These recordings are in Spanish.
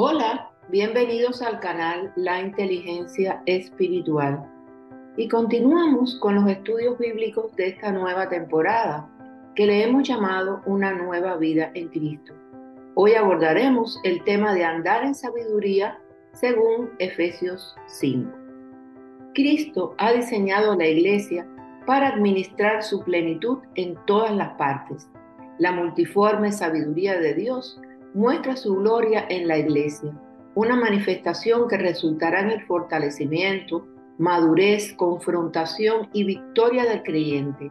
Hola, bienvenidos al canal La Inteligencia Espiritual. Y continuamos con los estudios bíblicos de esta nueva temporada, que le hemos llamado Una nueva vida en Cristo. Hoy abordaremos el tema de andar en sabiduría según Efesios 5. Cristo ha diseñado la iglesia para administrar su plenitud en todas las partes. La multiforme sabiduría de Dios muestra su gloria en la iglesia, una manifestación que resultará en el fortalecimiento, madurez, confrontación y victoria del creyente.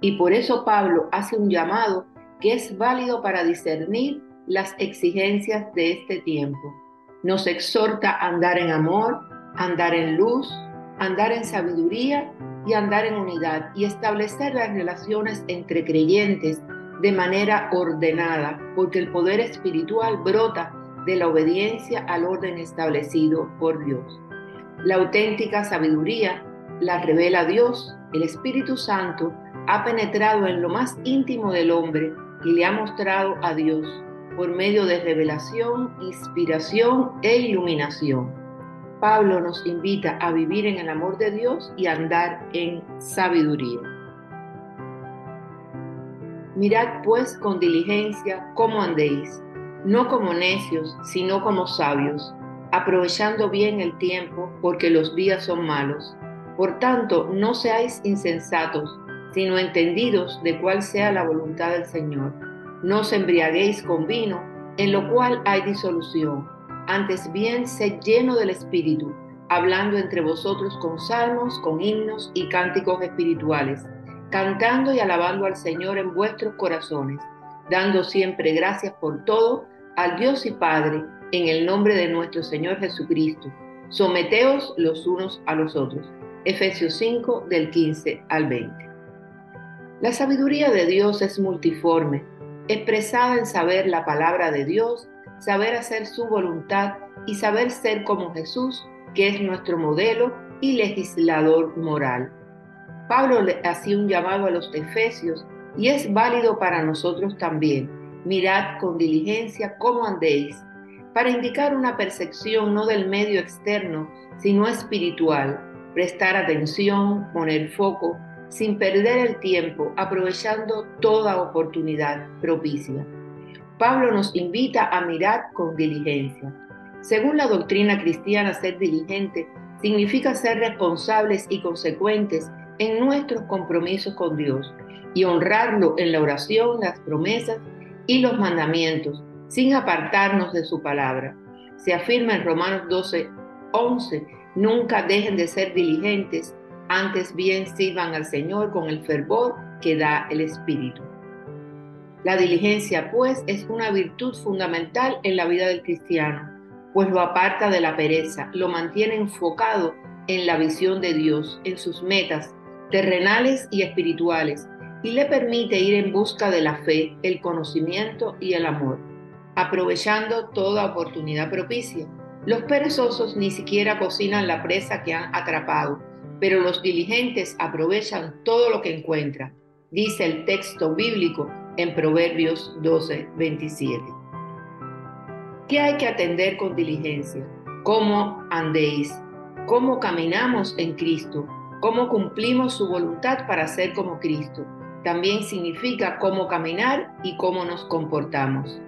Y por eso Pablo hace un llamado que es válido para discernir las exigencias de este tiempo. Nos exhorta a andar en amor, andar en luz, andar en sabiduría y andar en unidad y establecer las relaciones entre creyentes de manera ordenada, porque el poder espiritual brota de la obediencia al orden establecido por Dios. La auténtica sabiduría la revela Dios, el Espíritu Santo ha penetrado en lo más íntimo del hombre y le ha mostrado a Dios por medio de revelación, inspiración e iluminación. Pablo nos invita a vivir en el amor de Dios y andar en sabiduría. Mirad pues con diligencia cómo andéis, no como necios, sino como sabios, aprovechando bien el tiempo, porque los días son malos. Por tanto, no seáis insensatos, sino entendidos de cuál sea la voluntad del Señor. No os embriaguéis con vino, en lo cual hay disolución. Antes bien, sed lleno del Espíritu, hablando entre vosotros con salmos, con himnos y cánticos espirituales cantando y alabando al Señor en vuestros corazones, dando siempre gracias por todo al Dios y Padre, en el nombre de nuestro Señor Jesucristo. Someteos los unos a los otros. Efesios 5 del 15 al 20. La sabiduría de Dios es multiforme, expresada en saber la palabra de Dios, saber hacer su voluntad y saber ser como Jesús, que es nuestro modelo y legislador moral. Pablo le hacía un llamado a los efesios y es válido para nosotros también. Mirad con diligencia cómo andéis, para indicar una percepción no del medio externo, sino espiritual, prestar atención, poner foco, sin perder el tiempo, aprovechando toda oportunidad propicia. Pablo nos invita a mirar con diligencia. Según la doctrina cristiana, ser diligente significa ser responsables y consecuentes en nuestros compromisos con Dios y honrarlo en la oración, las promesas y los mandamientos, sin apartarnos de su palabra. Se afirma en Romanos 12, 11, nunca dejen de ser diligentes, antes bien sirvan al Señor con el fervor que da el Espíritu. La diligencia, pues, es una virtud fundamental en la vida del cristiano, pues lo aparta de la pereza, lo mantiene enfocado en la visión de Dios, en sus metas, terrenales y espirituales, y le permite ir en busca de la fe, el conocimiento y el amor, aprovechando toda oportunidad propicia. Los perezosos ni siquiera cocinan la presa que han atrapado, pero los diligentes aprovechan todo lo que encuentran, dice el texto bíblico en Proverbios 12, 27. ¿Qué hay que atender con diligencia? ¿Cómo andéis? ¿Cómo caminamos en Cristo? Cómo cumplimos su voluntad para ser como Cristo. También significa cómo caminar y cómo nos comportamos.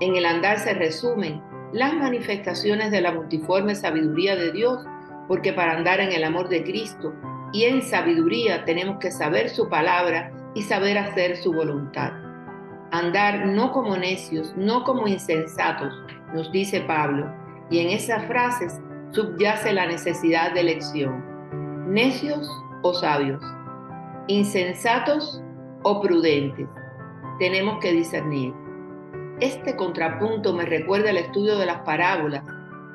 En el andar se resumen las manifestaciones de la multiforme sabiduría de Dios, porque para andar en el amor de Cristo y en sabiduría tenemos que saber su palabra y saber hacer su voluntad. Andar no como necios, no como insensatos, nos dice Pablo, y en esas frases subyace la necesidad de elección necios o sabios, insensatos o prudentes. Tenemos que discernir. Este contrapunto me recuerda el estudio de las parábolas.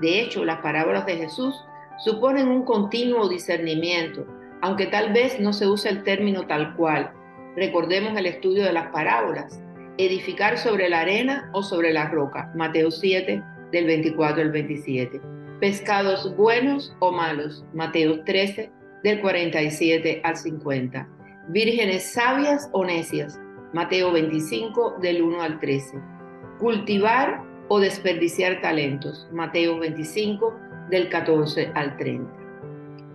De hecho, las parábolas de Jesús suponen un continuo discernimiento, aunque tal vez no se use el término tal cual. Recordemos el estudio de las parábolas. Edificar sobre la arena o sobre la roca. Mateo 7, del 24 al 27. Pescados buenos o malos. Mateo 13, del 47 al 50. Vírgenes sabias o necias, Mateo 25 del 1 al 13. Cultivar o desperdiciar talentos. Mateo 25, del 14 al 30.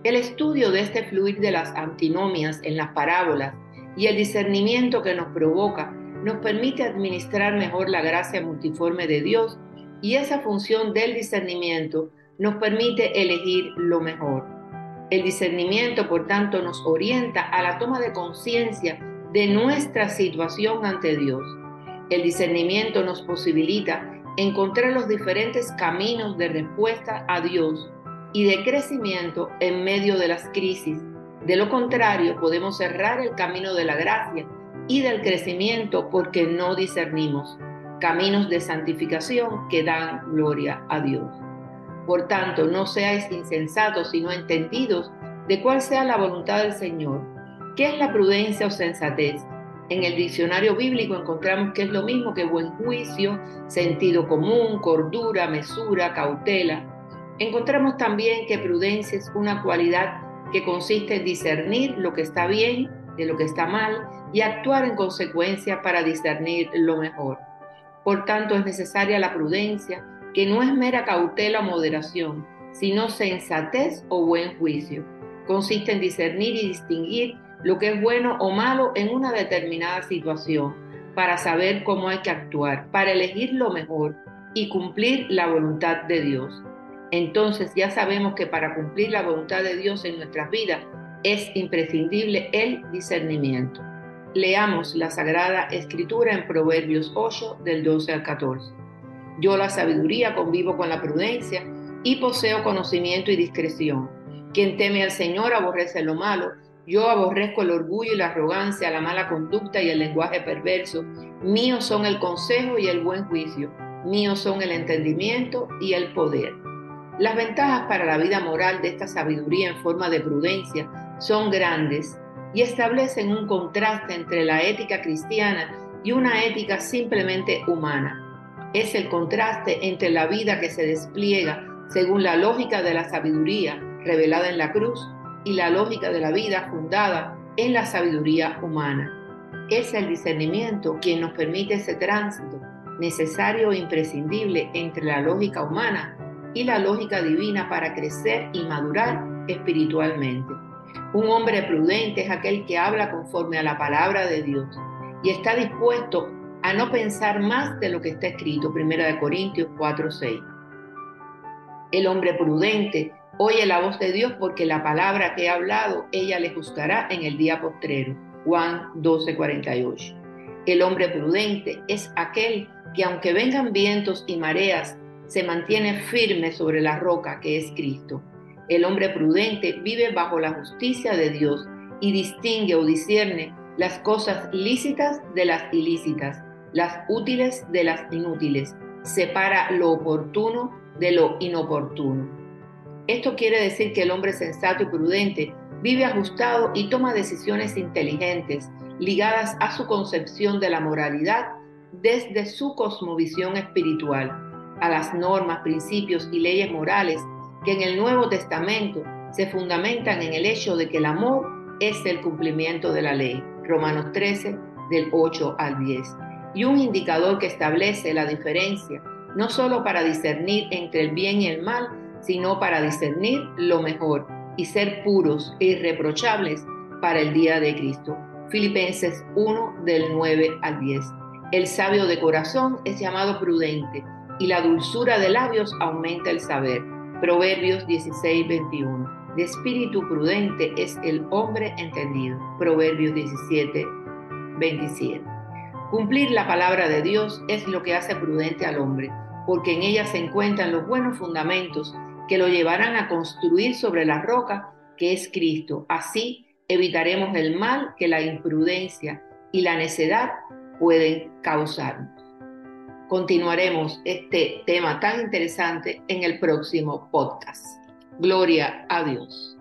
El estudio de este fluir de las antinomias en las parábolas y el discernimiento que nos provoca nos permite administrar mejor la gracia multiforme de Dios y esa función del discernimiento nos permite elegir lo mejor. El discernimiento, por tanto, nos orienta a la toma de conciencia de nuestra situación ante Dios. El discernimiento nos posibilita encontrar los diferentes caminos de respuesta a Dios y de crecimiento en medio de las crisis. De lo contrario, podemos cerrar el camino de la gracia y del crecimiento porque no discernimos caminos de santificación que dan gloria a Dios. Por tanto, no seáis insensatos, sino entendidos de cuál sea la voluntad del Señor. ¿Qué es la prudencia o sensatez? En el diccionario bíblico encontramos que es lo mismo que buen juicio, sentido común, cordura, mesura, cautela. Encontramos también que prudencia es una cualidad que consiste en discernir lo que está bien de lo que está mal y actuar en consecuencia para discernir lo mejor. Por tanto, es necesaria la prudencia, que no es mera cautela o moderación, sino sensatez o buen juicio. Consiste en discernir y distinguir lo que es bueno o malo en una determinada situación, para saber cómo hay que actuar, para elegir lo mejor y cumplir la voluntad de Dios. Entonces ya sabemos que para cumplir la voluntad de Dios en nuestras vidas es imprescindible el discernimiento. Leamos la Sagrada Escritura en Proverbios 8 del 12 al 14. Yo la sabiduría convivo con la prudencia y poseo conocimiento y discreción. Quien teme al Señor aborrece lo malo yo aborrezco el orgullo y la arrogancia, la mala conducta y el lenguaje perverso. Míos son el consejo y el buen juicio. Míos son el entendimiento y el poder. Las ventajas para la vida moral de esta sabiduría en forma de prudencia son grandes y establecen un contraste entre la ética cristiana y una ética simplemente humana. Es el contraste entre la vida que se despliega según la lógica de la sabiduría revelada en la cruz y la lógica de la vida fundada en la sabiduría humana. Es el discernimiento quien nos permite ese tránsito necesario e imprescindible entre la lógica humana y la lógica divina para crecer y madurar espiritualmente. Un hombre prudente es aquel que habla conforme a la palabra de Dios y está dispuesto a no pensar más de lo que está escrito, 1 Corintios 4:6. El hombre prudente Oye la voz de Dios porque la palabra que he hablado, ella le juzgará en el día postrero. Juan 12:48. El hombre prudente es aquel que aunque vengan vientos y mareas, se mantiene firme sobre la roca que es Cristo. El hombre prudente vive bajo la justicia de Dios y distingue o discierne las cosas lícitas de las ilícitas, las útiles de las inútiles, separa lo oportuno de lo inoportuno. Esto quiere decir que el hombre sensato y prudente vive ajustado y toma decisiones inteligentes ligadas a su concepción de la moralidad desde su cosmovisión espiritual, a las normas, principios y leyes morales que en el Nuevo Testamento se fundamentan en el hecho de que el amor es el cumplimiento de la ley. Romanos 13, del 8 al 10. Y un indicador que establece la diferencia, no solo para discernir entre el bien y el mal, sino para discernir lo mejor y ser puros e irreprochables para el día de Cristo. Filipenses 1 del 9 al 10. El sabio de corazón es llamado prudente y la dulzura de labios aumenta el saber. Proverbios 16, 21. De espíritu prudente es el hombre entendido. Proverbios 17, 27. Cumplir la palabra de Dios es lo que hace prudente al hombre, porque en ella se encuentran los buenos fundamentos que lo llevarán a construir sobre la roca que es Cristo. Así evitaremos el mal que la imprudencia y la necedad pueden causarnos. Continuaremos este tema tan interesante en el próximo podcast. Gloria a Dios.